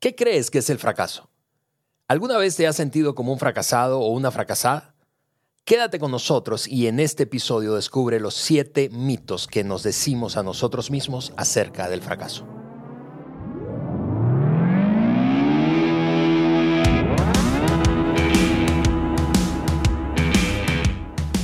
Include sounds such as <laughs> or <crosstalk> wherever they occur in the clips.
¿Qué crees que es el fracaso? ¿Alguna vez te has sentido como un fracasado o una fracasada? Quédate con nosotros y en este episodio descubre los siete mitos que nos decimos a nosotros mismos acerca del fracaso.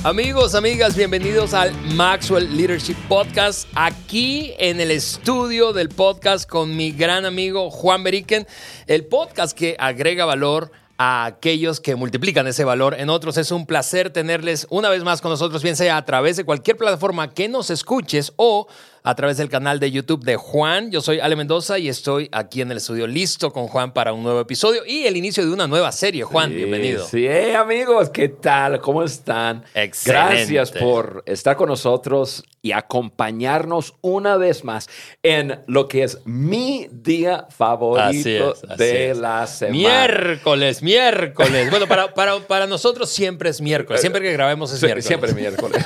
Amigos, amigas, bienvenidos al Maxwell Leadership Podcast, aquí en el estudio del podcast con mi gran amigo Juan Beriken, el podcast que agrega valor a aquellos que multiplican ese valor en otros. Es un placer tenerles una vez más con nosotros, bien sea a través de cualquier plataforma que nos escuches o a través del canal de YouTube de Juan. Yo soy Ale Mendoza y estoy aquí en el estudio listo con Juan para un nuevo episodio y el inicio de una nueva serie. Juan, bienvenido. Sí, amigos, ¿qué tal? ¿Cómo están? Excelente. Gracias por estar con nosotros y acompañarnos una vez más en lo que es mi día favorito de la semana. Miércoles, miércoles. Bueno, para, para, para nosotros siempre es miércoles. Siempre que grabemos es miércoles. Siempre es miércoles.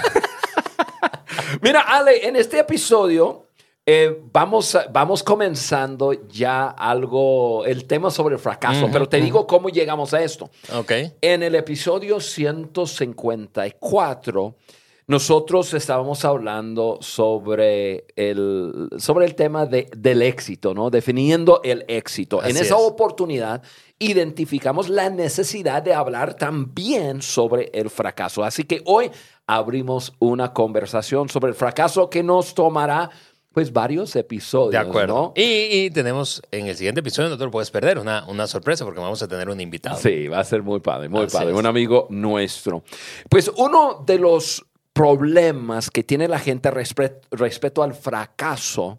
Mira, Ale, en este episodio eh, vamos, vamos comenzando ya algo, el tema sobre el fracaso, pero te digo cómo llegamos a esto. Ok. En el episodio 154, nosotros estábamos hablando sobre el, sobre el tema de, del éxito, ¿no? Definiendo el éxito. en esa oportunidad identificamos la necesidad de hablar también sobre el fracaso. Así que hoy abrimos una conversación sobre el fracaso que nos tomará pues varios episodios. De acuerdo. ¿no? Y, tenemos en el siguiente episodio, no te lo puedes perder, una, una sorpresa porque vamos a tener un invitado. Sí, va a ser muy padre, muy padre, un amigo nuestro. Pues uno de los problemas que tiene la gente respecto al fracaso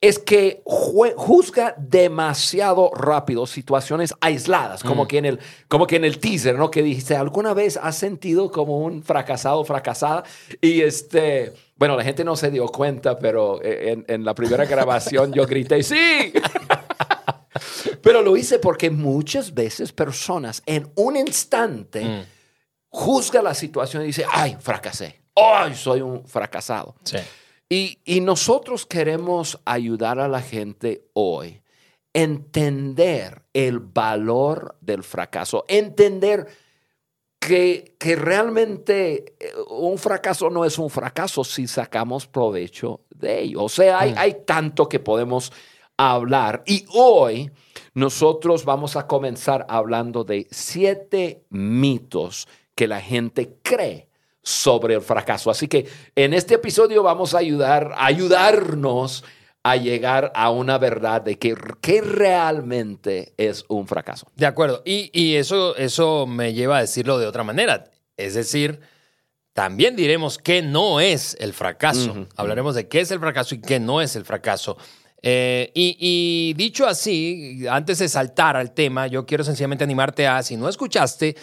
es que juzga demasiado rápido situaciones aisladas, como, mm. que en el, como que en el teaser, ¿no? Que dijiste, ¿alguna vez has sentido como un fracasado, fracasada? Y este, bueno, la gente no se dio cuenta, pero eh, en, la primera <laughs> grabación yo grité, ¡sí! pero lo hice porque muchas veces personas en un instante mm. juzgan la situación y dicen, ¡ay, fracasé! ¡Ay, soy un fracasado! Sí. Y, nosotros queremos ayudar a la gente hoy a entender el valor del fracaso, entender que, que, realmente eh, un fracaso no es un fracaso si sacamos provecho de ello. O sea, hay, mm. hay tanto que podemos hablar. Y hoy nosotros vamos a comenzar hablando de siete mitos que la gente cree sobre el fracaso. Así que en este episodio vamos a ayudar, a ayudarnos a llegar a una verdad de que, realmente es un fracaso. De acuerdo. Y, eso, eso me lleva a decirlo de otra manera. Es decir, también diremos qué no es el fracaso. Hablaremos de qué es el fracaso y qué no es el fracaso. Eh, y, y, dicho así, antes de saltar al tema, yo quiero sencillamente animarte a, si no escuchaste,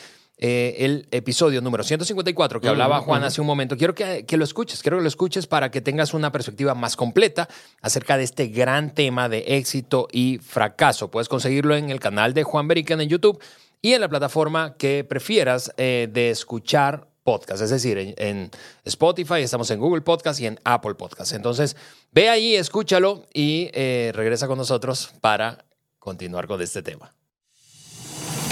eh, el episodio número 154 que hablaba Juan hace un momento. Quiero que, lo escuches, quiero que lo escuches para que tengas una perspectiva más completa acerca de este gran tema de éxito y fracaso. Puedes conseguirlo en el canal de Juan Berican en YouTube y en la plataforma que prefieras eh, de escuchar podcast, es decir, en, Spotify, estamos en Google Podcast y en Apple Podcast. Entonces, ve ahí, escúchalo y eh, regresa con nosotros para continuar con este tema.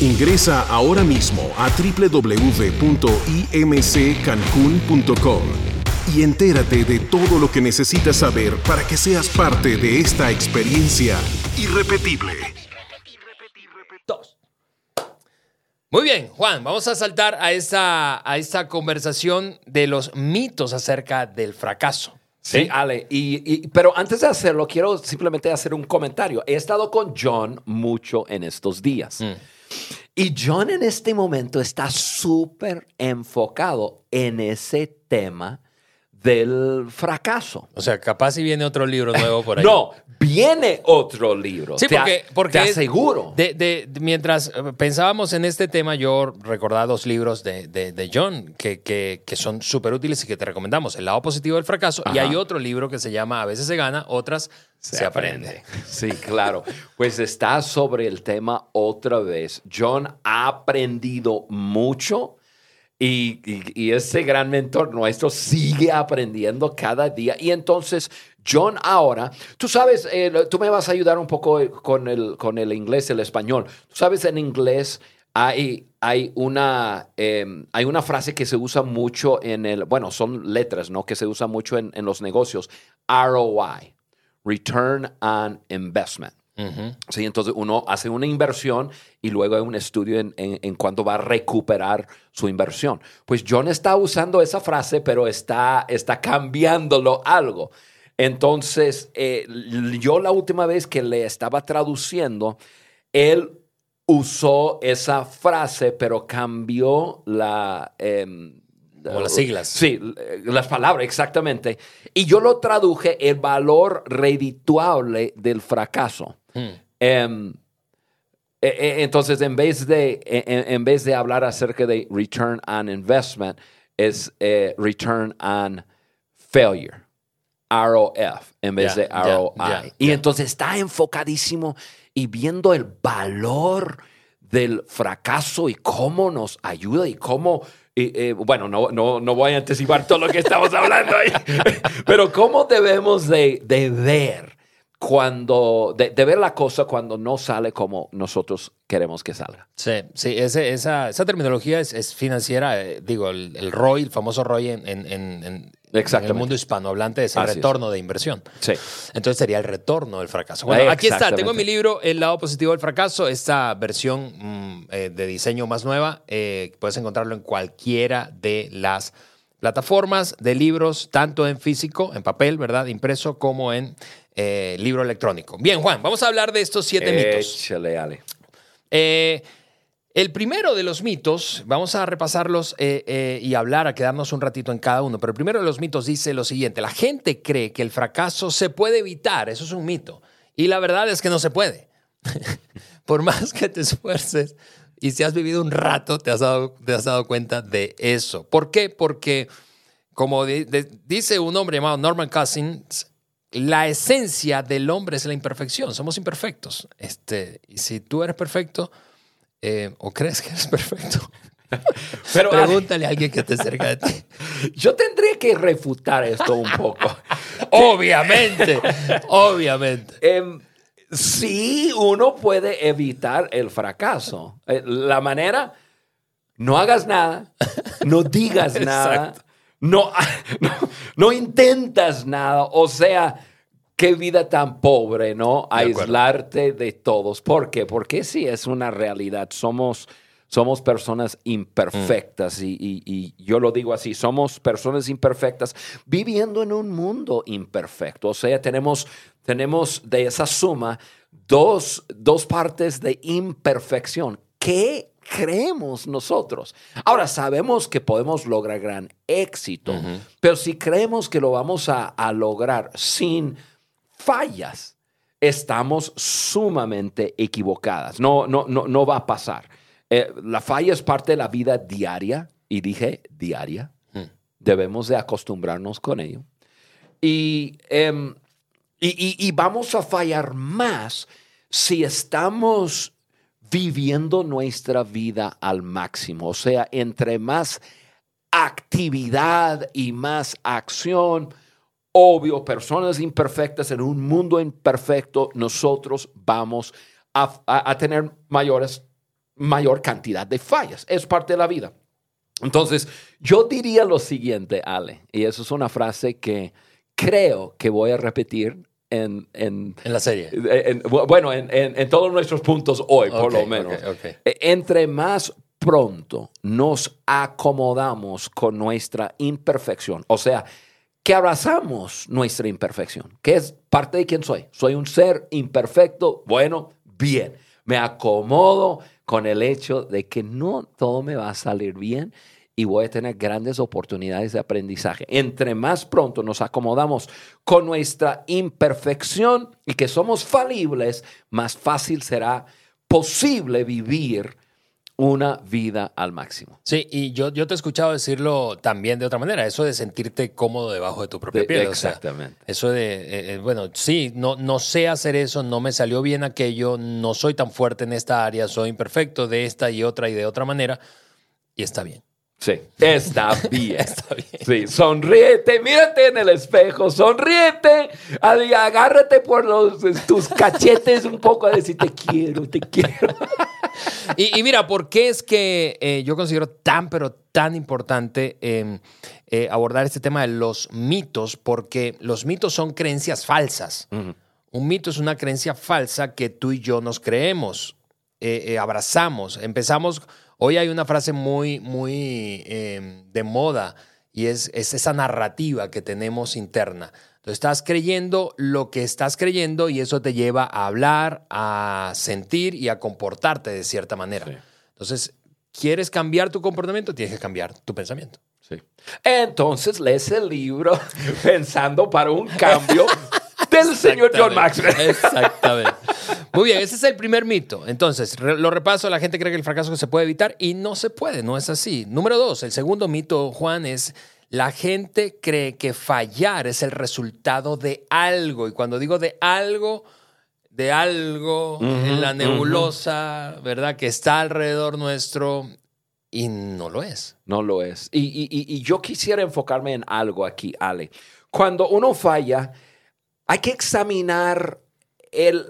Ingresa ahora mismo a www.imccancun.com y entérate de todo lo que necesitas saber para que seas parte de esta experiencia irrepetible. Muy bien, Juan, vamos a saltar a esta, a esta conversación de los mitos acerca del fracaso. Sí, Ale, y, pero antes de hacerlo, quiero simplemente hacer un comentario. He estado con John mucho en estos días. Mm. Y John en este momento está súper enfocado en ese tema del fracaso. O sea, capaz si viene otro libro <laughs> nuevo por ahí. No, viene otro libro. Sí, te, porque, porque te aseguro. de- de- de- mientras eh, pensábamos en este tema, yo recordaba dos libros de, de- John que, que- que son súper útiles y que te recomendamos. El lado positivo del fracaso. Y hay otro libro que se llama A veces se gana, otras se, aprende. <laughs> Sí, claro. Pues está sobre el tema otra vez. John ha aprendido mucho y, ese gran mentor nuestro sigue aprendiendo cada día. Y entonces, John ahora, tú sabes, eh, tú me vas a ayudar un poco eh, con el, con el inglés, el español. Tú sabes, en inglés hay, hay, una, eh, hay una frase que se usa mucho en el, bueno, son letras, ¿no? Que se usa mucho en, en los negocios. ROI, Return on Investment. Sí, entonces uno hace una inversión y luego hay un estudio en, en, en cuánto va a recuperar su inversión. Pues John está usando esa frase, pero está, está cambiándolo algo. Entonces, eh, yo la última vez que le estaba traduciendo, él usó esa frase, pero cambió la... em, Como las siglas. Sí, eh, las palabras, exactamente. Y yo lo traduje el valor redituable del fracaso. Em, e- e- entonces, en vez, de, e- en, vez de hablar acerca de return on investment, es eh, return on failure. ROF en vez Ya, de ROI. ya, y ya. entonces está enfocadísimo y viendo el valor del fracaso y cómo nos ayuda y cómo, eh, eh, bueno, no, no, no voy a anticipar todo lo que estamos hablando ahí, <laughs> pero cómo debemos de, de ver cuando, de, de ver la cosa cuando no sale como nosotros queremos que salga. Sí, sí, ese- esa, esa terminología es, es financiera. eh, digo, el, el ROI, el famoso ROI en, en- en- en- el mundo hispanohablante es el Así es. retorno de inversión. Sí. Entonces sería el retorno del fracaso. Bueno, aquí está, tengo en mi libro El lado positivo del fracaso, esta versión mm, eh, de diseño más nueva. eh, puedes encontrarlo en cualquiera de las plataformas de libros, tanto en físico, en papel, ¿verdad? Impreso, como en eh, libro electrónico. Bien, Juan, vamos a hablar de estos siete mitos. Échale, Ale. Eh, el primero de los mitos, vamos a repasarlos eh, eh, y hablar, a quedarnos un ratito en cada uno, pero el primero de los mitos dice lo siguiente, la gente cree que el fracaso se puede evitar, eso es un mito, y la verdad es que no se puede. <laughs> Por más que te esfuerces y si has vivido un rato, te has dado, te has dado cuenta de eso. ¿Por qué? Porque, como de- dice un hombre llamado Norman Cousins, la esencia del hombre es la imperfección. Somos imperfectos. Este, y si tú eres perfecto eh, o crees que eres perfecto, <laughs> Pero, Ale, pregúntale a alguien que esté cerca de ti. <laughs> Yo tendría que refutar esto un poco. <laughs> obviamente, obviamente. Em, sí, uno puede evitar el fracaso. Eh, La manera, no hagas nada, no digas nada, Exacto. No, <laughs> no, no intentas nada. O sea, qué vida tan pobre, ¿no? De acuerdo. Aislarte de todos. ¿Por qué? Porque sí es una realidad. Somos, somos personas imperfectas y, y- y yo lo digo así, somos personas imperfectas viviendo en un mundo imperfecto. O sea, tenemos, tenemos de esa suma dos, dos partes de imperfección. ¿Qué creemos nosotros? Ahora, sabemos que podemos lograr gran éxito, pero si creemos que lo vamos a, a lograr sin fallas, estamos sumamente equivocadas. No, no, no, no va a pasar. Eh, la falla es parte de la vida diaria, y dije diaria. Debemos de acostumbrarnos con ello. Y, em, y, y- y vamos a fallar más si estamos viviendo nuestra vida al máximo. O sea, entre más actividad y más acción, obvio, personas imperfectas en un mundo imperfecto, nosotros vamos a, a- tener mayores, mayor cantidad de fallas. Es parte de la vida. Entonces, yo diría lo siguiente, Ale, y eso es una frase que creo que voy a repetir en, en- En la serie. en- bueno, en, todos nuestros puntos hoy, por lo menos. ok, ok. E- Entre más pronto nos acomodamos con nuestra imperfección, o sea, que abrazamos nuestra imperfección, que es parte de quién soy. Soy un ser imperfecto, bueno, bien. Me acomodo con el hecho de que no todo me va a salir bien y voy a tener grandes oportunidades de aprendizaje. Entre más pronto nos acomodamos con nuestra imperfección y que somos falibles, más fácil será posible vivir una vida al máximo. Sí, y yo, yo te he escuchado decirlo también de otra manera, eso de sentirte cómodo debajo de tu propia De- piel. o sea, exactamente. eso de, eh, eh, bueno, sí, no, no sé hacer eso, no me salió bien aquello, no soy tan fuerte en esta área, soy imperfecto de esta y otra y de otra manera, y está bien. Sí, está <laughs> bien. Está bien. Sí, sonríete, mírate en el espejo, sonríete, agárrate por los, tus cachetes un poco a decir te quiero, te quiero. <laughs> Y, y mira, ¿por qué es que eh, yo considero tan, pero tan importante eh, eh, abordar este tema de los mitos? Porque los mitos son creencias falsas. Un mito es una creencia falsa que tú y yo nos creemos, eh, abrazamos. Empezamos, hoy hay una frase muy, muy eh, de moda y es, es esa narrativa que tenemos interna. Tú estás creyendo lo que estás creyendo y eso te lleva a hablar, a sentir y a comportarte de cierta manera. Sí. Entonces, ¿quieres cambiar tu comportamiento? Tienes que cambiar tu pensamiento. Sí. Entonces lees el libro <laughs> pensando para un cambio del señor John Maxwell. <laughs> Exactamente. Muy bien, ese es el primer mito. Entonces, lo repaso, la gente cree que el fracaso se puede evitar y no se puede, no es así. Número dos, el segundo mito, Juan, es la gente cree que fallar es el resultado de algo. Y cuando digo de algo, de algo en la nebulosa, ¿verdad? Que está alrededor nuestro y no lo es. No lo es. Y- y- y yo quisiera enfocarme en algo aquí, Ale. Cuando uno falla, hay que examinar el,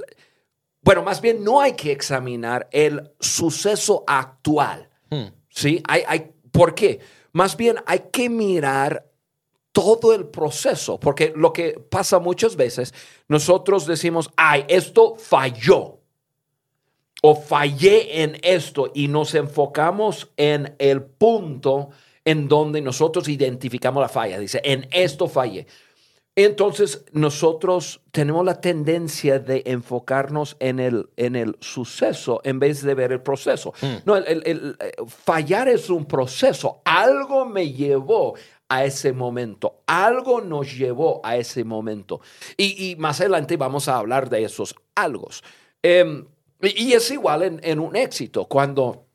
bueno, más bien no hay que examinar el suceso actual. Hmm. ¿Sí? Hay, hay, ¿Por qué? Más bien hay que mirar todo el proceso, porque lo que pasa muchas veces, nosotros decimos, ay, esto falló o fallé en esto y nos enfocamos en el punto en donde nosotros identificamos la falla. Dice, en esto fallé. Entonces, nosotros tenemos la tendencia de enfocarnos en el, en el suceso en vez de ver el proceso. No, el, eh, fallar es un proceso. Algo me llevó a ese momento. Algo nos llevó a ese momento. Y, y más adelante vamos a hablar de esos algos. Em, y, y es igual en, en un éxito. Cuando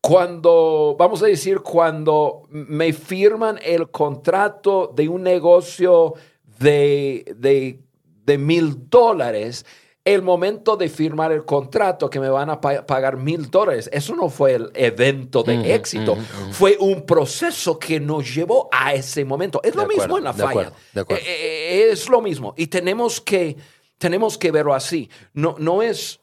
cuando, vamos a decir, cuando me firman el contrato de un negocio de, de, de mil dólares, el momento de firmar el contrato que me van a pa- pagar mil dólares, eso no fue el evento de éxito, fue un proceso que nos llevó a ese momento. Es De lo mismo en la de falla. acuerdo, de acuerdo. Eh, eh, es lo mismo. Y tenemos que, tenemos que verlo así. No, no, es,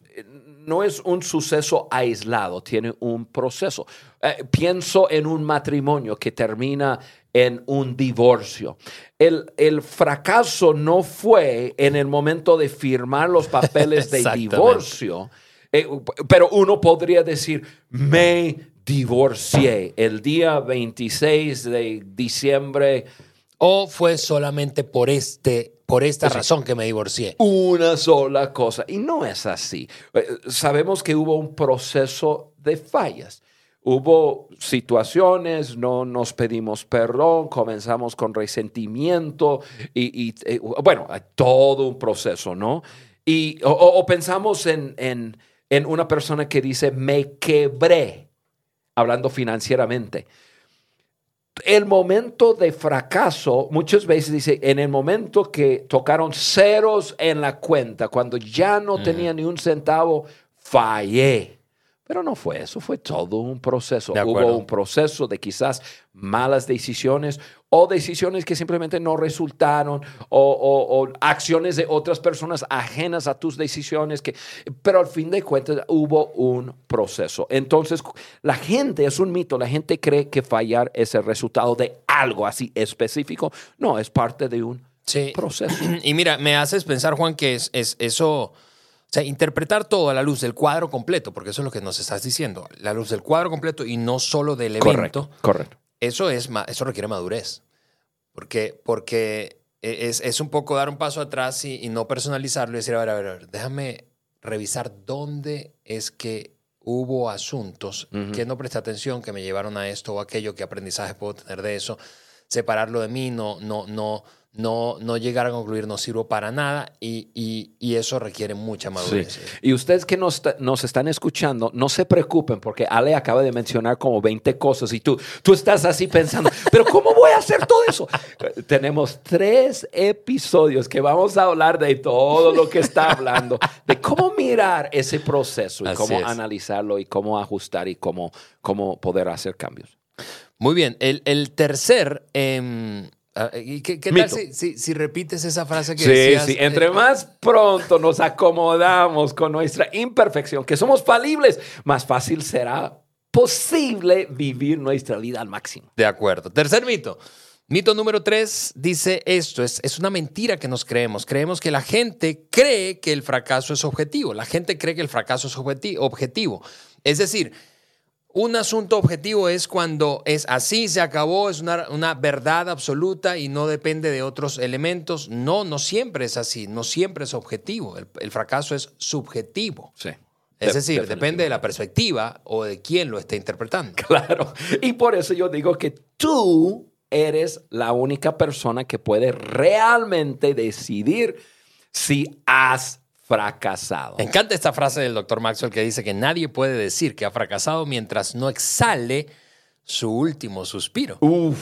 no es un suceso aislado, tiene un proceso. Eh, pienso en un matrimonio que termina en un divorcio. El, el fracaso no fue en el momento de firmar los <laughs> papeles de divorcio, eh, pero uno podría decir, me divorcié el día 26 de diciembre O fue solamente por, este, por esta razón que me divorcié. una sola cosa. Y no es así. Eh, Sabemos que hubo un proceso de fallas. Hubo situaciones, no nos pedimos perdón, comenzamos con resentimiento y, y, eh, bueno, todo un proceso, ¿no? Y, o, pensamos en, en- en una persona que dice, me quebré, hablando financieramente el momento de fracaso, muchas veces dice, en el momento que tocaron ceros en la cuenta, cuando ya no tenía ni un centavo, fallé. Pero no fue eso, fue todo un proceso. Hubo un proceso de quizás malas decisiones o decisiones que simplemente no resultaron o, o- o acciones de otras personas ajenas a tus decisiones. Que, pero al fin de cuentas hubo un proceso. Entonces, la gente, es un mito, la gente cree que fallar es el resultado de algo así específico. No, es parte de un Sí. proceso. <clears throat> Y mira, me haces pensar, Juan, que es, es eso, o sea, interpretar todo a la luz del cuadro completo, porque eso es lo que nos estás diciendo, la luz del cuadro completo y no solo del evento. Correcto, correcto. Eso, es, eso requiere madurez. Porque, porque es, es un poco dar un paso atrás y, y no personalizarlo y decir, a ver, a ver, a ver, déjame revisar dónde es que hubo asuntos que no presté atención, que me llevaron a esto o aquello, qué aprendizaje puedo tener de eso, separarlo de mí, no, no, no, no, no llegar a concluir no sirvo para nada y, y, y eso requiere mucha madurez. Y ustedes que nos, nos, están escuchando, no se preocupen porque Ale acaba de mencionar como 20 cosas y tú, tú estás así pensando, <laughs> pero ¿cómo voy a hacer todo eso? Tenemos tres episodios que vamos a hablar de todo lo que está hablando, de cómo mirar ese proceso y cómo analizarlo y cómo ajustar y cómo, cómo poder hacer cambios. Muy bien, el, el tercer... Eh, Ah, ¿Qué, qué tal si, si, repites esa frase que sí, decías? Sí, entre más pronto nos acomodamos con nuestra imperfección, que somos falibles, más fácil será posible vivir nuestra vida al máximo. De acuerdo. Tercer mito. Mito número tres dice esto, es, es una mentira que nos creemos. Creemos que la gente cree que el fracaso es objetivo. La gente cree que el fracaso es objetivo. Es decir, un asunto objetivo es cuando es así, se acabó, es una, verdad absoluta y no depende de otros elementos. No, no siempre es así, no siempre es objetivo. El, fracaso es subjetivo. Sí. Es decir, depende de la perspectiva o de quién lo esté interpretando. <laughs> Claro. Y por eso yo digo que tú eres la única persona que puede realmente decidir si has fracasado. Me encanta esta frase del doctor Maxwell que dice que nadie puede decir que ha fracasado mientras no exhale su último suspiro. Uf,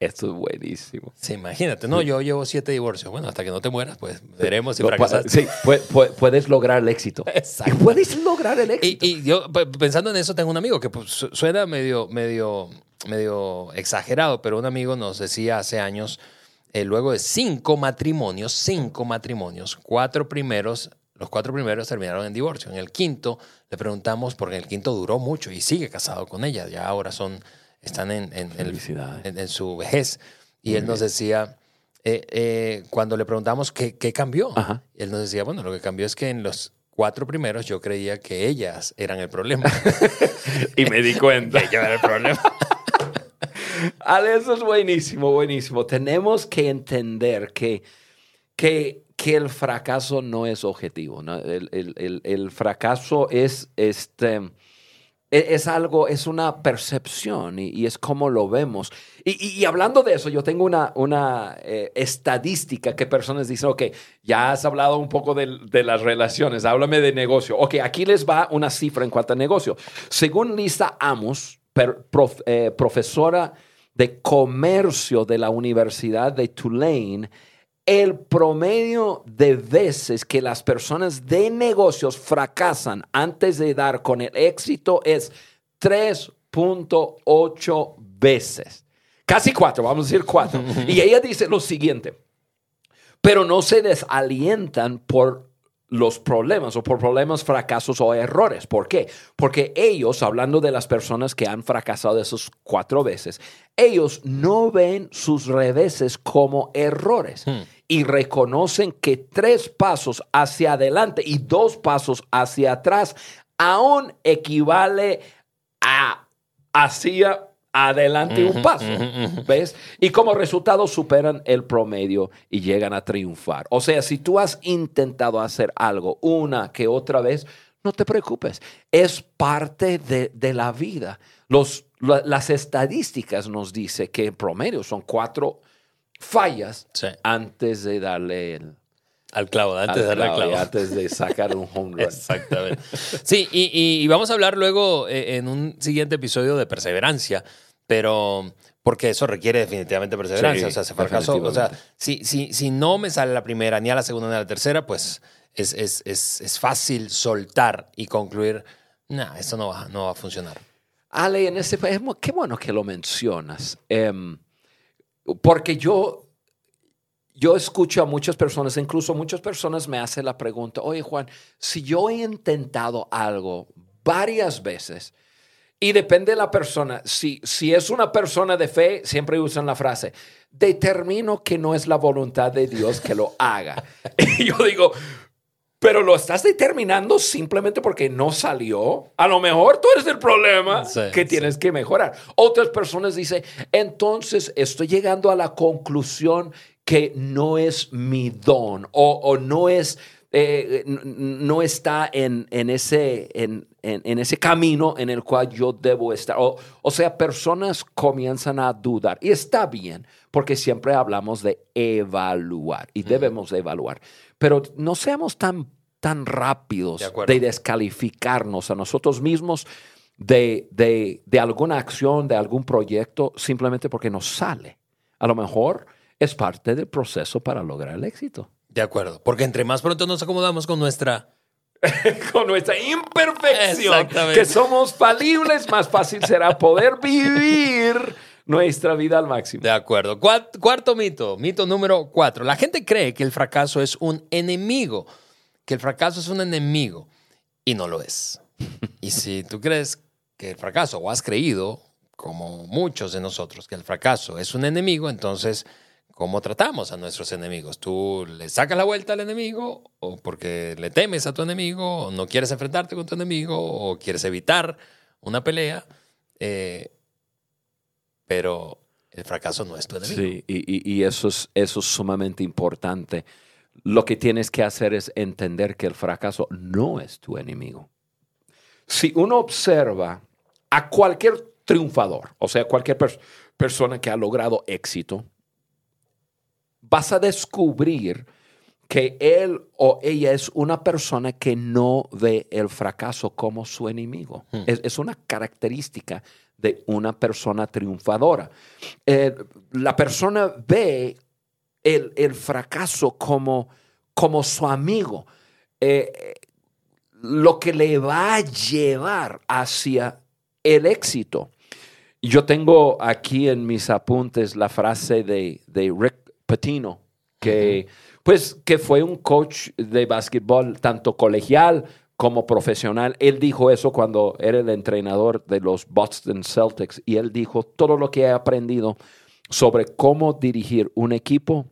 esto es buenísimo. Sí, imagínate, no, yo llevo siete divorcios. Bueno, hasta que no te mueras, pues veremos si fracasas. Sí, puedes lograr el éxito. Exacto. Puedes lograr el éxito. Y, yo, pensando en eso, tengo un amigo que pues, suena medio, medio, medio exagerado, pero un amigo nos decía hace años eh, luego de cinco matrimonios, cinco matrimonios, cuatro primeros, los cuatro primeros terminaron en divorcio. En el quinto le preguntamos, porque el quinto duró mucho y sigue casado con ella, ya ahora son, están en, en, su vejez. Y él nos decía, eh, eh, cuando le preguntamos qué, qué cambió, él nos decía, bueno, lo que cambió es que en los cuatro primeros yo creía que ellas eran el problema. <laughs> y me di cuenta. <laughs> que yo era el problema. <laughs> Eso es buenísimo, buenísimo. Tenemos que entender que, que, que el fracaso no es objetivo. El, el, el, fracaso es, este, e, es algo, es una percepción y, es como lo vemos. Y, y, hablando de eso, yo tengo una, una eh, estadística que personas dicen, ok, ya has hablado un poco de, de, las relaciones, háblame de negocio. Ok, aquí les va una cifra en cuanto a negocio. Según Lisa Amos, eh, profesora de comercio de la Universidad de Tulane, el promedio de veces que las personas de negocios fracasan antes de dar con el éxito es 3.8 veces. Casi cuatro, vamos a decir cuatro. <laughs> y ella dice lo siguiente, pero no se desalientan por los problemas o por problemas, fracasos o errores. ¿Por qué? Porque ellos, hablando de las personas que han fracasado esos cuatro veces, ellos no ven sus reveses como errores hmm. y reconocen que tres pasos hacia adelante y dos pasos hacia atrás aún equivale a hacia adelante un paso. ¿Ves? Y como resultado superan el promedio y llegan a triunfar. O sea, si tú has intentado hacer algo una que otra vez, no te preocupes. Es parte de, la vida. Los, las estadísticas nos dicen que en promedio son cuatro fallas antes de darle el, al clavo, antes de darle clavo. Antes de sacar un home run. <laughs> Exactamente. Sí, y, y, vamos a hablar luego eh, en un siguiente episodio de perseverancia pero porque eso requiere definitivamente perseverancia. o sea, se fracasó. O sea, si, si, si no me sale la primera, ni a la segunda, ni a la tercera, pues es, es, es, es fácil soltar y concluir, no, esto no va, no va a funcionar. Ale, en ese país, qué bueno que lo mencionas. Em, porque yo, yo escucho a muchas personas, incluso muchas personas me hacen la pregunta, oye Juan, si yo he intentado algo varias veces, y depende de la persona. Si, si es una persona de fe, siempre usan la frase, determino que no es la voluntad de Dios que lo haga. <laughs> y yo digo, pero lo estás determinando simplemente porque no salió. A lo mejor tú eres el problema que tienes que mejorar. Otras personas dicen, entonces estoy llegando a la conclusión que no es mi don o, o no es eh, no está en, en ese, en, en- en ese camino en el cual yo debo estar. O, o sea, personas comienzan a dudar. Y está bien, porque siempre hablamos de evaluar y debemos de evaluar. Pero no seamos tan, tan rápidos de descalificarnos a nosotros mismos de, de, de alguna acción, de algún proyecto, simplemente porque nos sale. A lo mejor es parte del proceso para lograr el éxito. De acuerdo. Porque entre más pronto nos acomodamos con nuestra. <laughs> Con nuestra imperfección, que somos falibles, más fácil será poder vivir nuestra vida al máximo. De acuerdo. Cuat- Cuarto mito. Mito número cuatro. La gente cree que el fracaso es un enemigo. Que el fracaso es un enemigo. Y no lo es. Y si tú crees que el fracaso, o has creído, como muchos de nosotros, que el fracaso es un enemigo, entonces, ¿cómo tratamos a nuestros enemigos? ¿Tú le sacas la vuelta al enemigo o porque le temes a tu enemigo o no quieres enfrentarte con tu enemigo o quieres evitar una pelea? Eh, pero el fracaso no es tu enemigo. Sí, y, y- eso, es, eso es sumamente importante. Lo que tienes que hacer es entender que el fracaso no es tu enemigo. Si uno observa a cualquier triunfador, o sea, cualquier pers- persona que ha logrado éxito, vas a descubrir que él o ella es una persona que no ve el fracaso como su enemigo. Es, es una característica de una persona triunfadora. Eh, la persona ve el, el fracaso como, como su amigo, eh, lo que le va a llevar hacia el éxito. Yo tengo aquí en mis apuntes la frase de, de Rick Pitino, que, pues, que fue un coach de básquetbol tanto colegial como profesional. Él dijo eso cuando era el entrenador de los Boston Celtics y él dijo, todo lo que he aprendido sobre cómo dirigir un equipo,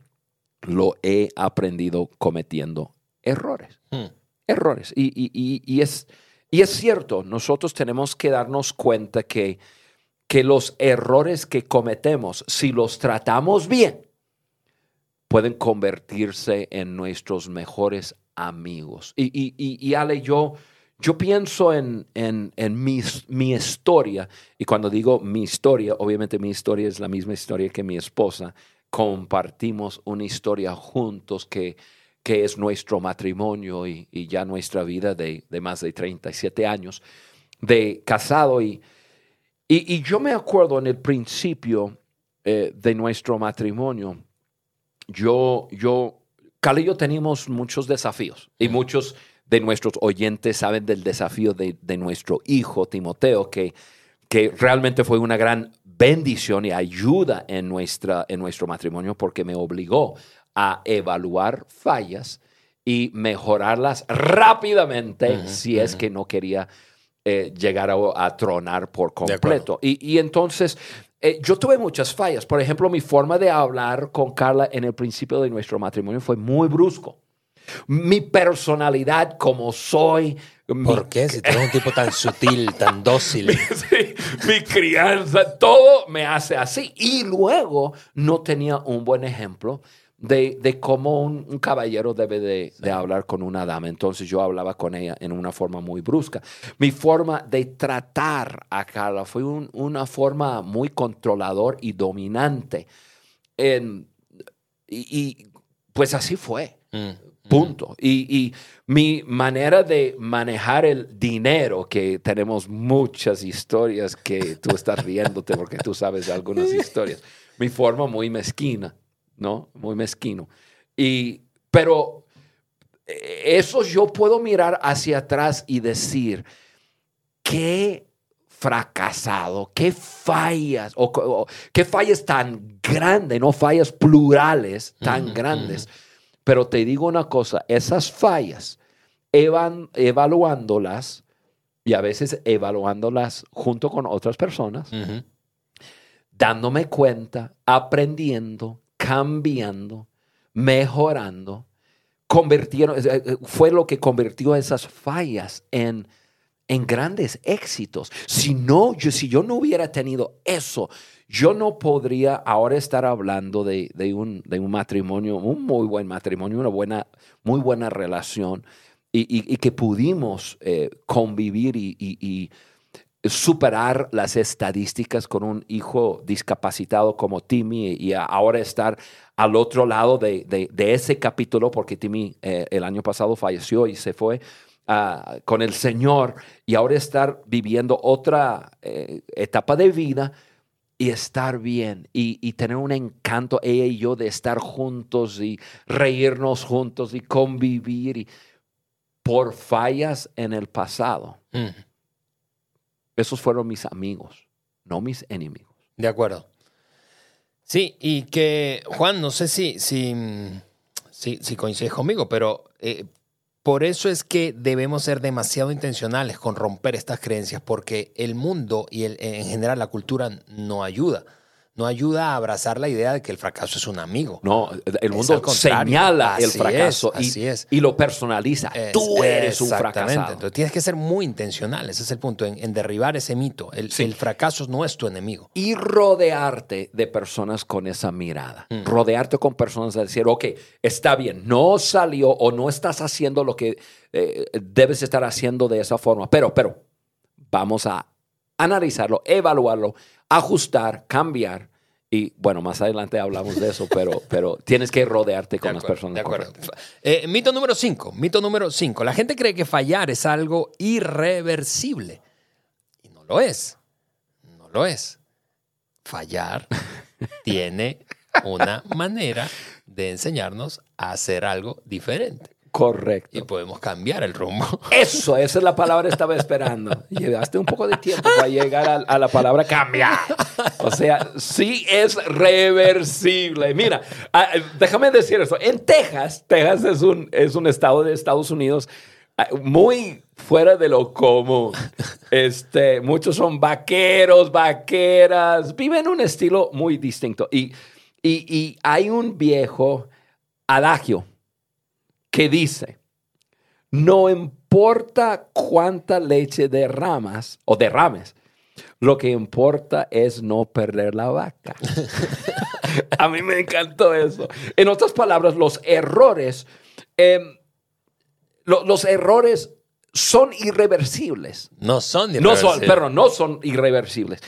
lo he aprendido cometiendo errores Hmm. errores. Y, y- y- y es, y es cierto, nosotros tenemos que darnos cuenta que, que los errores que cometemos, si los tratamos bien, pueden convertirse en nuestros mejores amigos. Y, y- y- y, Ale, yo, yo pienso en, en- en mi, mi historia, y cuando digo mi historia, obviamente mi historia es la misma historia que mi esposa. Compartimos una historia juntos que, que es nuestro matrimonio y, y ya nuestra vida de, de más de 37 años de casado. Y, y, yo me acuerdo en el principio eh, de nuestro matrimonio, yo, yo, Carla y yo teníamos muchos desafíos y muchos de nuestros oyentes saben del desafío de, de nuestro hijo Timoteo, que, que realmente fue una gran bendición y ayuda en, nuestra, en nuestro matrimonio porque me obligó a evaluar fallas y mejorarlas rápidamente si es que no quería eh, llegar a, a tronar por completo. Y, y entonces eh, yo tuve muchas fallas. Por ejemplo, mi forma de hablar con Carla en el principio de nuestro matrimonio fue muy brusco. Mi personalidad como soy, mi, ¿Por qué? Si tú eres un tipo tan sutil, tan dócil. <laughs> Sí, mi crianza, todo me hace así. Y luego no tenía un buen ejemplo de, de cómo un, un caballero debe de, de hablar con una dama. Entonces yo hablaba con ella en una forma muy brusca. Mi forma de tratar a Carla fue un- una forma muy controlador y dominante. En- y, y, pues así fue. Mm. Punto. Y, y mi manera de manejar el dinero, que tenemos muchas historias que tú estás riéndote porque tú sabes de algunas <laughs> historias. Mi forma muy mezquina, ¿no? Muy mezquino. Y, pero eh, eso yo puedo mirar hacia atrás y decir, qué fracasado, qué fallas, o, o qué fallas tan grandes, no fallas plurales tan grandes. Pero te digo una cosa, esas fallas, evan- evaluándolas y a veces evaluándolas junto con otras personas, dándome cuenta, aprendiendo, cambiando, mejorando, convirtieron, eh, eh, fue lo que convirtió esas fallas en, en grandes éxitos. Si no, yo, si yo no hubiera tenido eso, yo no podría ahora estar hablando de, un, matrimonio, un muy buen matrimonio, una buena, muy buena relación y, que pudimos eh, convivir y, superar las estadísticas con un hijo discapacitado como Timmy y ahora estar al otro lado de, ese capítulo, porque Timmy eh, el año pasado falleció y se fue ah, con el Señor y ahora estar viviendo otra eh, etapa de vida y estar bien y, tener un encanto, ella y yo, de estar juntos y reírnos juntos y convivir y por fallas en el pasado. Mm. Esos fueron mis amigos, no mis enemigos. De acuerdo. Sí, y que, Juan, no sé si, si, si, coincides conmigo, pero eh, por eso es que debemos ser demasiado intencionales con romper estas creencias, porque el mundo y el, en general la cultura no ayuda no ayuda a abrazar la idea de que el fracaso es un amigo. No, el mundo señala el fracaso y, así es. y, lo personaliza. Tú eres un fracasado. Entonces tienes que ser muy intencional, ese es el punto, en, derribar ese mito. El, fracaso no es tu enemigo. Y rodearte de personas con esa mirada. Mm. Rodearte con personas de decir, ok, está bien, no salió o no estás haciendo lo que eh, debes estar haciendo de esa forma, pero, pero, vamos a analizarlo, evaluarlo ajustar, cambiar. Y bueno, más adelante hablamos de eso, pero, pero tienes que rodearte con las personas. De acuerdo. Eh, mito número 5. Mito número 5. La gente cree que fallar es algo irreversible. Y no lo es. No lo es. Fallar <laughs> tiene una manera de enseñarnos a hacer algo diferente. Correcto. Y podemos cambiar el rumbo. <laughs> Eso, esa es la palabra que estaba esperando. <laughs> Llevaste un poco de tiempo para llegar a, la palabra cambiar. O sea, sí es reversible. Mira, ah, déjame decir eso. En Texas, Texas es un, es un estado de Estados Unidos ah, muy fuera de lo común. Este, muchos son vaqueros, vaqueras, viven un estilo muy distinto. Y, y, y hay un viejo adagio que dice, no importa cuánta leche derramas o derrames, lo que importa es no perder la vaca. <laughs> A mí me encantó eso. En otras palabras, los errores, em, los errores son irreversibles. No son irreversibles. No son, pero no son irreversibles.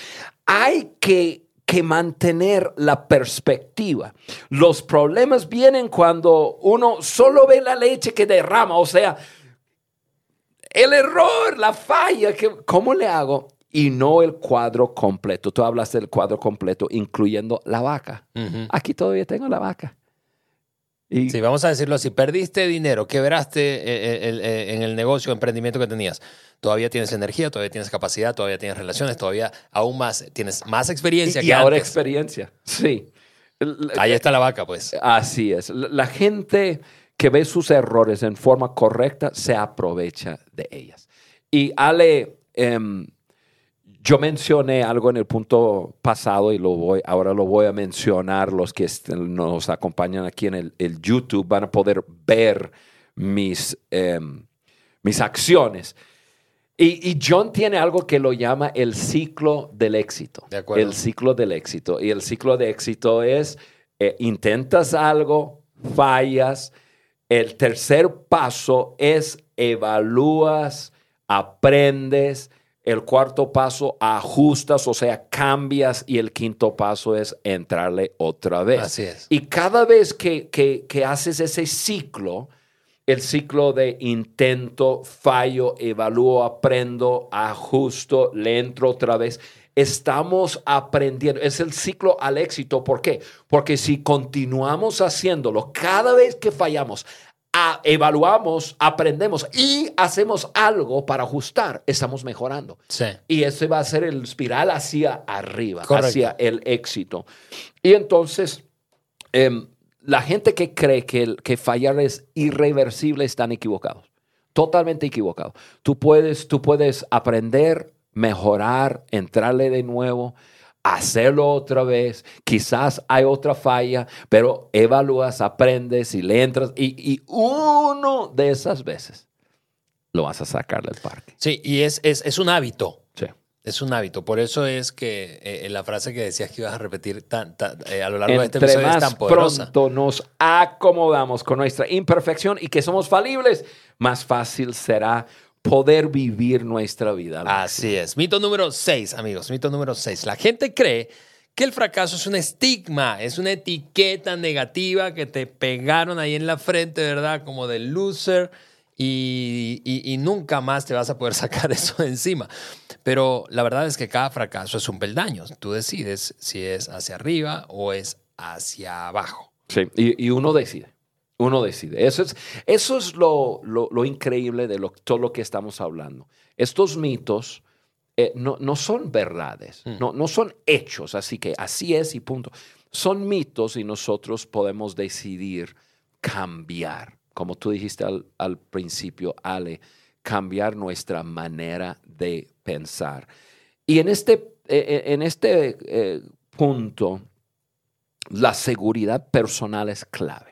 Hay que que mantener la perspectiva. Los problemas vienen cuando uno solo ve la leche que derrama, o sea, el error, la falla, que, ¿cómo le hago? Y no el cuadro completo. Tú hablas del cuadro completo, incluyendo la vaca. Aquí todavía tengo la vaca. Y, sí, vamos a decirlo así, perdiste dinero, quebraste eh, eh, eh, en el negocio, emprendimiento que tenías. Todavía tienes energía, todavía tienes capacidad, todavía tienes relaciones, todavía aún más, tienes más experiencia y, ahora experiencia, sí. Ahí está la vaca, pues. Así es. La gente que ve sus errores en forma correcta se aprovecha de ellas. Y Ale, em, yo mencioné algo en el punto pasado y lo voy, ahora lo voy a mencionar. Los que nos acompañan aquí en el, YouTube van a poder ver mis, em, mis acciones. Y, John tiene algo que lo llama el ciclo del éxito. De acuerdo. El ciclo del éxito. Y el ciclo de éxito es, eh, intentas algo, fallas. El tercer paso es evalúas, aprendes el cuarto paso, ajustas, o sea, cambias. Y el quinto paso es entrarle otra vez. Así es. Y cada vez que, que, haces ese ciclo, el ciclo de intento, fallo, evalúo, aprendo, ajusto, le entro otra vez. Estamos aprendiendo. Es el ciclo al éxito. ¿Por qué? Porque si continuamos haciéndolo, cada vez que fallamos, evaluamos, aprendemos y hacemos algo para ajustar, estamos mejorando. Y ese va a ser el espiral hacia arriba, hacia el éxito. Y entonces, em, la gente que cree que, que fallar es irreversible están equivocados. Totalmente equivocados. Tú puedes, tú puedes aprender, mejorar, entrarle de nuevo hacerlo otra vez, quizás hay otra falla, pero evalúas, aprendes y le entras y, uno de esas veces lo vas a sacar del parque. Sí, y es, es, es un hábito. Sí. Es un hábito. Por eso es que eh, la frase que decías que ibas a repetir tan, tan, eh, a lo largo de este episodio es más tan poderosa. pronto nos acomodamos con nuestra imperfección y que somos falibles, más fácil será poder vivir nuestra vida. Así es. Mito número 6, amigos. Mito número 6. La gente cree que el fracaso es un estigma, es una etiqueta negativa que te pegaron ahí en la frente, ¿verdad? Como de loser y, y- y nunca más te vas a poder <laughs> sacar eso de encima. Pero la verdad es que cada fracaso es un peldaño. Tú decides si es hacia arriba o es hacia abajo. Sí, y, y uno decide. Uno decide. Eso es, eso es lo, lo- lo increíble de lo, todo lo que estamos hablando. Estos mitos eh, no, no son verdades, no, no son hechos, así que así es y punto. Son mitos y nosotros podemos decidir cambiar, como tú dijiste al, al principio, Ale, cambiar nuestra manera de pensar. Y en este, eh, eh, en este eh, punto, la seguridad personal es clave.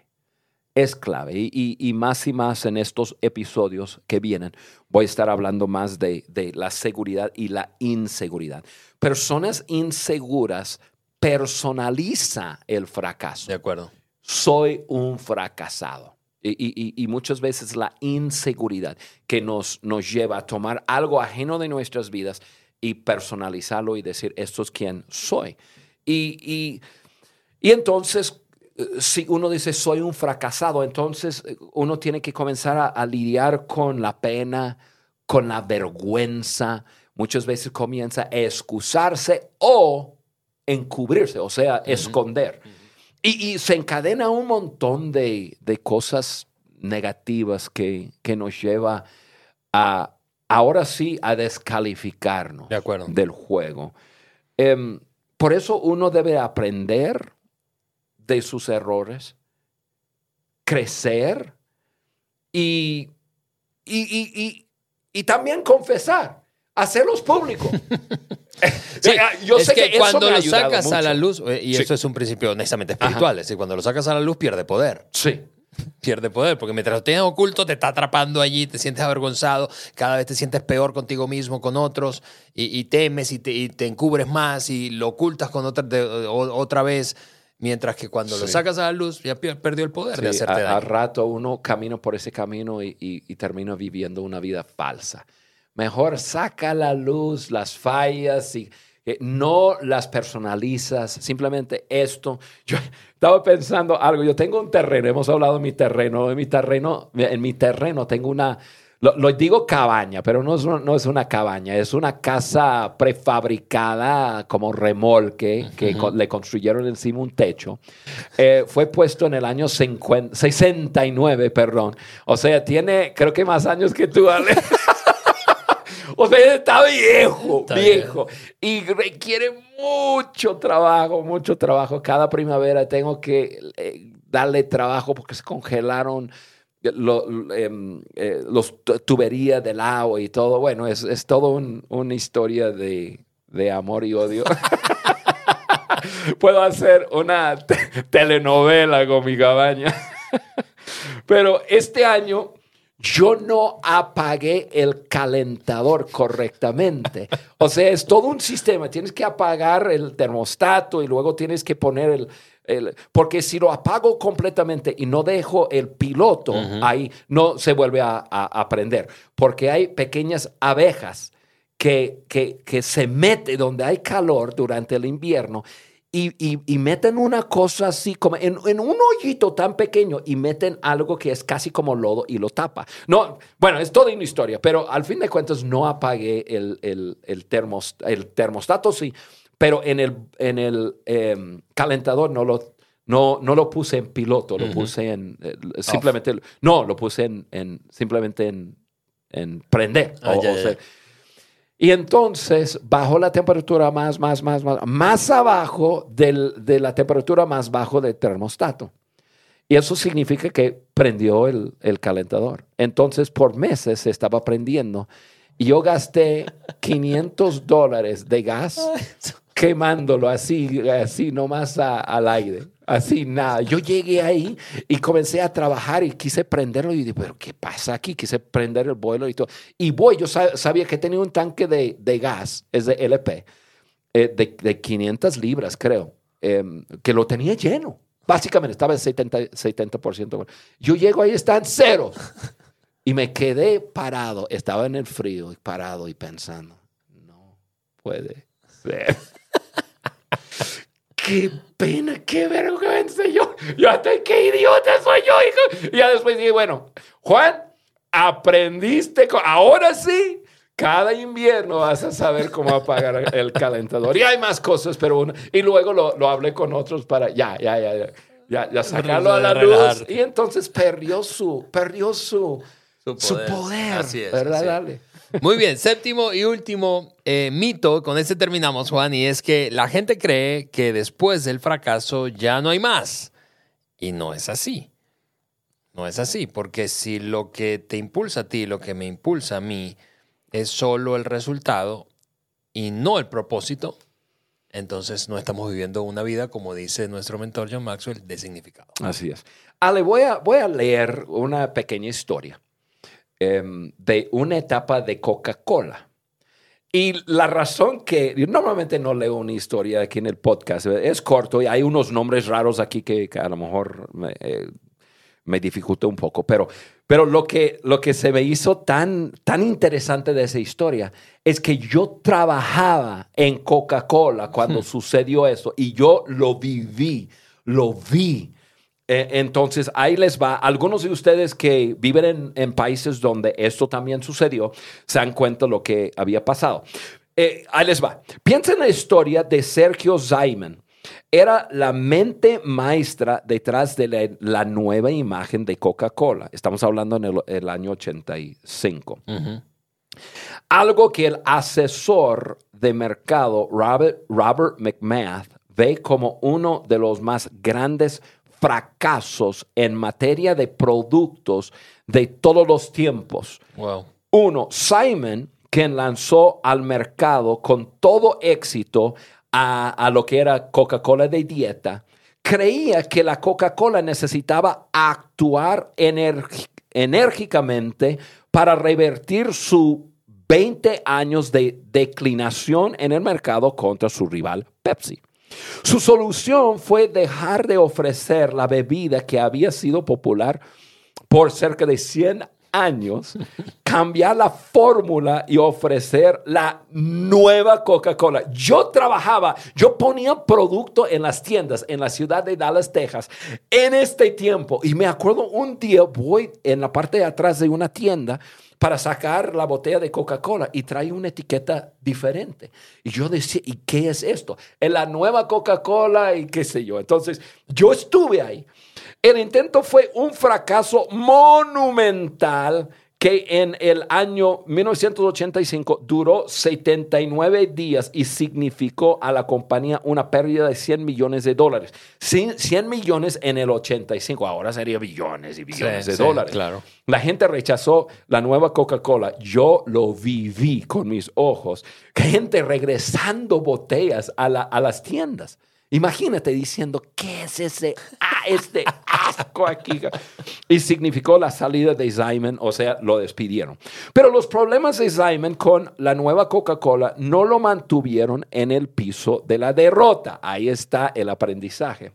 Es clave. Y, y- y más y más en estos episodios que vienen, voy a estar hablando más de, de la seguridad y la inseguridad. Personas inseguras personaliza el fracaso De acuerdo. soy un fracasado. Y, y- y- muchas veces la inseguridad que nos, nos lleva a tomar algo ajeno de nuestras vidas y personalizarlo y decir, esto es quien soy. Y, y- y entonces, si uno dice, soy un fracasado, entonces eh, uno tiene que comenzar a, a lidiar con la pena, con la vergüenza. Muchas veces comienza a excusarse o encubrirse, o sea, esconder. Y, y se encadena un montón de, de cosas negativas que, que nos lleva a, ahora sí, a descalificarnos De del juego. Em, por eso uno debe aprender de sus errores, crecer y, y, y- y- y también confesar, hacerlos públicos. <laughs> Sí, Yo es sé que, que cuando lo sacas a la mucho. luz, eh, y Sí. eso es un principio honestamente espiritual, es decir, cuando lo sacas a la luz pierde poder. Sí. <laughs> pierde poder, porque mientras lo tengas oculto te está atrapando allí, te sientes avergonzado, cada vez te sientes peor contigo mismo, con otros, y, y temes y te, y te encubres más y lo ocultas con otra, de- o- otra vez, mientras que cuando lo sacas a la luz ya perdió el poder de Sí, hacerte a, daño. rato uno camina por ese camino y, y- y termina viviendo una vida falsa. Mejor saca a la luz las fallas y que no las personalizas. Simplemente esto. <laughs> Yo estaba pensando algo. Yo tengo un terreno. Hemos hablado de mi terreno. En mi terreno, en mi terreno tengo una. Lo, lo digo cabaña, pero no es, una, no es una cabaña, es una casa prefabricada como remolque que con- le construyeron encima un techo. Eh, fue puesto en el año 50 69, perdón. O sea, tiene creo que más años que tú, Ale. <laughs> O sea, está viejo, Está viejo. Y requiere mucho trabajo, mucho trabajo. Cada primavera tengo que eh, darle trabajo porque se congelaron em, eh, los tu- tuberías del agua y todo. Bueno, es, es todo un- una historia de, de amor y odio. <laughs> Puedo hacer una te- telenovela con mi cabaña. <laughs> Pero este año yo no apagué el calentador correctamente. O sea, es todo un sistema. Tienes que apagar el termostato y luego tienes que poner el... el- porque si lo apago completamente y no dejo el piloto ahí, no se vuelve a, a- a prender. Porque hay pequeñas abejas que, que, que se mete donde hay calor durante el invierno y, y- y meten una cosa así como en, en un hoyito tan pequeño y meten algo que es casi como lodo y lo tapa. No, bueno, es toda una historia, pero al fin de cuentas no apagué el, el, el, termos- el termostato, sí, pero en el, en el em, calentador no lo, no, no lo puse en piloto, lo puse en eh, simplemente, no, lo puse en, en- simplemente en, en prender. Ah, o- o sea, y entonces bajó la temperatura más, más, más, más, más abajo del- de la temperatura más bajo del termostato. Y eso significa que prendió el, el calentador. Entonces, por meses se estaba prendiendo. Y yo gasté 500 dólares de gas <laughs> quemándolo así, así nomás a- al aire. Así, nada. Yo llegué ahí y comencé a trabajar y quise prenderlo y dije, pero ¿qué pasa aquí? Quise prender el boiler y todo. Y voy, yo sabía que tenía un tanque de, de gas, es de LP, eh, de, de, 500 libras, creo, em, que lo tenía lleno. Básicamente estaba en 70%, 70%. Yo llego ahí, están ceros. Y me quedé parado, estaba en el frío, parado y pensando, no puede ser qué pena, qué vergüenza. Yo, yo hasta qué idiota soy yo, hijo. Y ya después dije, bueno, Juan, aprendiste, ahora sí, cada invierno vas a saber cómo apagar el calentador. Y hay más cosas, pero uno, y luego lo, lo hablé con otros para, ya, ya, ya, ya, ya, ya sacarlo a la luz. Y entonces perdió su, perdió su, su poder. Así es, ¿verdad? Dale. Muy bien, séptimo y último eh, mito, con este terminamos, Juan, y es que la gente cree que después del fracaso ya no hay más. Y no es así. No es así, porque si lo que te impulsa a ti, lo que me impulsa a mí, es solo el resultado y no el propósito, entonces no estamos viviendo una vida, como dice nuestro mentor John Maxwell, de significado. Así es. Ale, voy a, voy a leer una pequeña historia. Em, de una etapa de Coca-Cola. Y la razón que normalmente no leo una historia aquí en el podcast es corto y hay unos nombres raros aquí que, a lo mejor me, eh, me, dificulta un poco, pero, pero lo, que, lo que se me hizo tan, tan interesante de esa historia es que yo trabajaba en Coca-Cola cuando hmm. sucedió eso y yo lo viví, lo vi eh, entonces, ahí les va. Algunos de ustedes que viven en, países donde esto también sucedió, se dan cuenta lo que había pasado. Eh, ahí les va. Piensen en la historia de Sergio Zayman. Era la mente maestra detrás de la, nueva imagen de Coca-Cola. Estamos hablando en el, año 85. Algo que el asesor de mercado Robert, Robert McMath ve como uno de los más grandes fracasos en materia de productos de todos los tiempos. Uno, Simon, quien lanzó al mercado con todo éxito a, lo que era Coca-Cola de dieta, creía que la Coca-Cola necesitaba actuar enérgicamente para revertir su 20 años de declinación en el mercado contra su rival Pepsi. Su solución fue dejar de ofrecer la bebida que había sido popular por cerca de 100 años, <laughs> cambiar la fórmula y ofrecer la nueva Coca-Cola. Yo trabajaba, yo ponía producto en las tiendas en la ciudad de Dallas, Texas, en este tiempo. Y me acuerdo un día voy en la parte de atrás de una tienda para sacar la botella de Coca-Cola y trae una etiqueta diferente. Y yo decía, ¿y qué es esto? Es la nueva Coca-Cola y qué sé yo. Entonces, yo estuve ahí. El intento fue un fracaso monumental que en el año 1985 duró 79 días y significó a la compañía una pérdida de 100 millones de dólares. 100 millones en el 85, ahora sería billones y billones de dólares. Claro. La gente rechazó la nueva Coca-Cola. Yo lo viví con mis ojos. Gente regresando botellas a, a las tiendas. Imagínate diciendo, ¿qué es ese este asco aquí? Y significó la salida de Simon, o sea, lo despidieron. Pero los problemas de Simon con la nueva Coca-Cola no lo mantuvieron en el piso de la derrota. Ahí está el aprendizaje.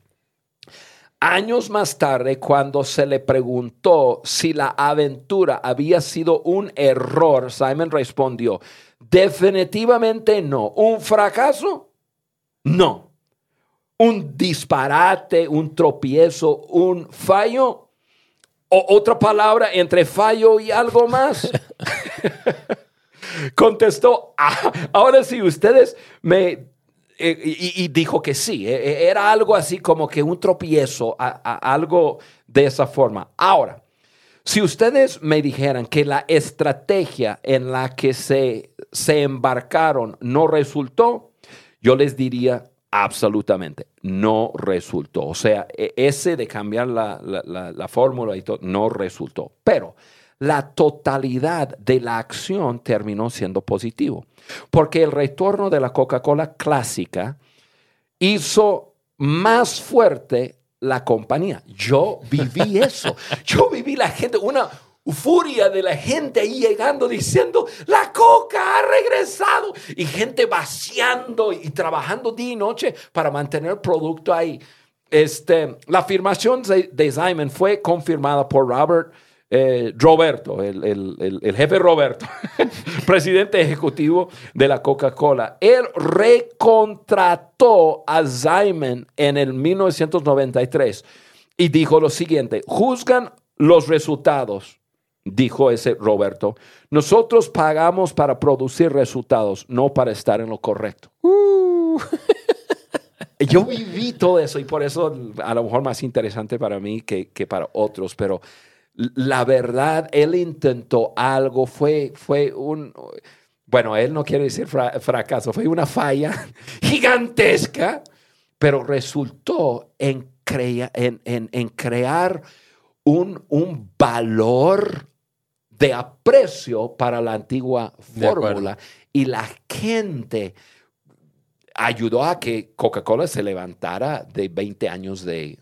Años más tarde, cuando se le preguntó si la aventura había sido un error, Simon respondió, definitivamente no. ¿Un fracaso? No un disparate, un tropiezo, un fallo, o otra palabra entre fallo y algo más. <laughs> Contestó, ah, ahora sí, ustedes me... Eh, y, dijo que sí, eh, eh, era algo así como que un tropiezo, algo de esa forma. Ahora, si ustedes me dijeran que la estrategia en la que se, se embarcaron no resultó, yo les diría, Absolutamente, no resultó. O sea, e, ese de cambiar la, fórmula y todo, no resultó. Pero la totalidad de la acción terminó siendo positivo, porque el retorno de la Coca-Cola clásica hizo más fuerte la compañía. Yo viví eso. Yo viví la gente, una furia de la gente ahí llegando diciendo, la coca ha regresado. Y gente vaciando y trabajando día y noche para mantener el producto ahí. Este, la afirmación de, Simon fue confirmada por Robert eh, Roberto, el, jefe Roberto, <laughs> presidente ejecutivo de la Coca-Cola. Él recontrató a Simon en el 1993 y dijo lo siguiente, juzgan los resultados, dijo ese Roberto. Nosotros pagamos para producir resultados, no para estar en lo correcto. Uh. Yo viví todo eso y por eso a lo mejor más interesante para mí que, que para otros, pero la verdad, él intentó algo, fue, fue un, bueno, él no quiere decir fracaso, fue una falla <laughs> gigantesca, pero resultó en, en, crear un, un valor de aprecio para la antigua fórmula y la gente ayudó a que Coca-Cola se levantara de 20 años de,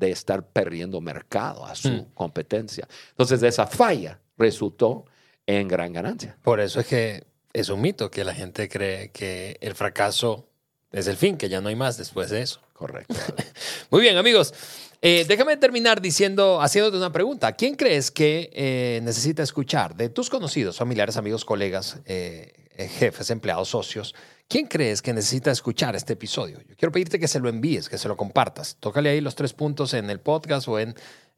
estar perdiendo mercado a su hmm. competencia. Entonces, esa falla resultó en gran ganancia. Por eso es que es un mito que la gente cree que el fracaso es el fin, que ya no hay más después de eso. Correcto. <laughs> Muy bien, amigos. Eh, déjame terminar diciendo, haciéndote una pregunta. ¿Quién crees que eh, necesita escuchar de tus conocidos, familiares, amigos, colegas, eh, jefes, empleados, socios? ¿Quién crees que necesita escuchar este episodio? Yo quiero pedirte que se lo envíes, que se lo compartas. Tócale ahí los tres puntos en el podcast o en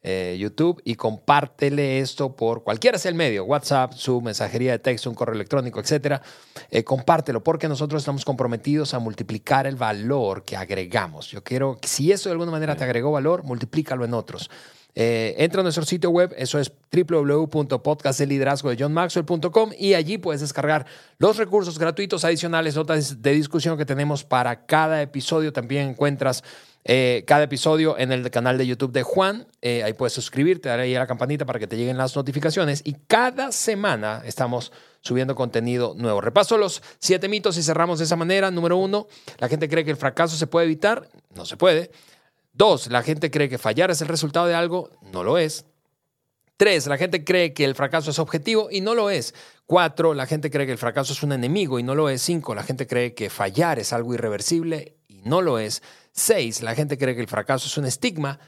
eh, YouTube y compártele esto por cualquiera sea el medio, WhatsApp, su mensajería de texto, un correo electrónico, etcétera. Eh, compártelo porque nosotros estamos comprometidos a multiplicar el valor que agregamos. Yo quiero, si eso de alguna manera te agregó valor, multiplícalo en otros. Eh, entra a nuestro sitio web, eso es www.podcastdeliderazgo.com y allí puedes descargar los recursos gratuitos adicionales, notas de discusión que tenemos para cada episodio. También encuentras eh, cada episodio en el canal de YouTube de Juan. Eh, ahí puedes suscribirte, darle ahí a la campanita para que te lleguen las notificaciones. Y cada semana estamos subiendo contenido nuevo. Repaso los siete mitos y cerramos de esa manera. Número uno, la gente cree que el fracaso se puede evitar. No se puede. Dos, la gente cree que fallar es el resultado de algo, no lo es. Tres, la gente cree que el fracaso es objetivo y no lo es. Cuatro, la gente cree que el fracaso es un enemigo y no lo es. Cinco, la gente cree que fallar es algo irreversible y no lo es. Seis, la gente cree que el fracaso es un estigma,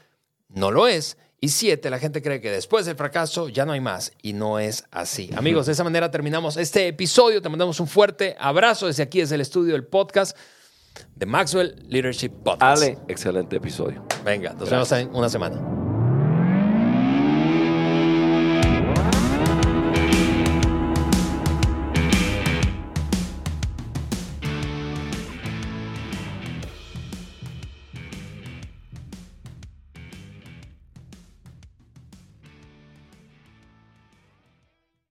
no lo es. Y siete, la gente cree que después del fracaso ya no hay más y no es así. Amigos, de esa manera terminamos este episodio. Te mandamos un fuerte abrazo desde aquí, desde el estudio del podcast de Maxwell Leadership Podcast. Ale, excelente episodio. Venga, nos vemos en una semana.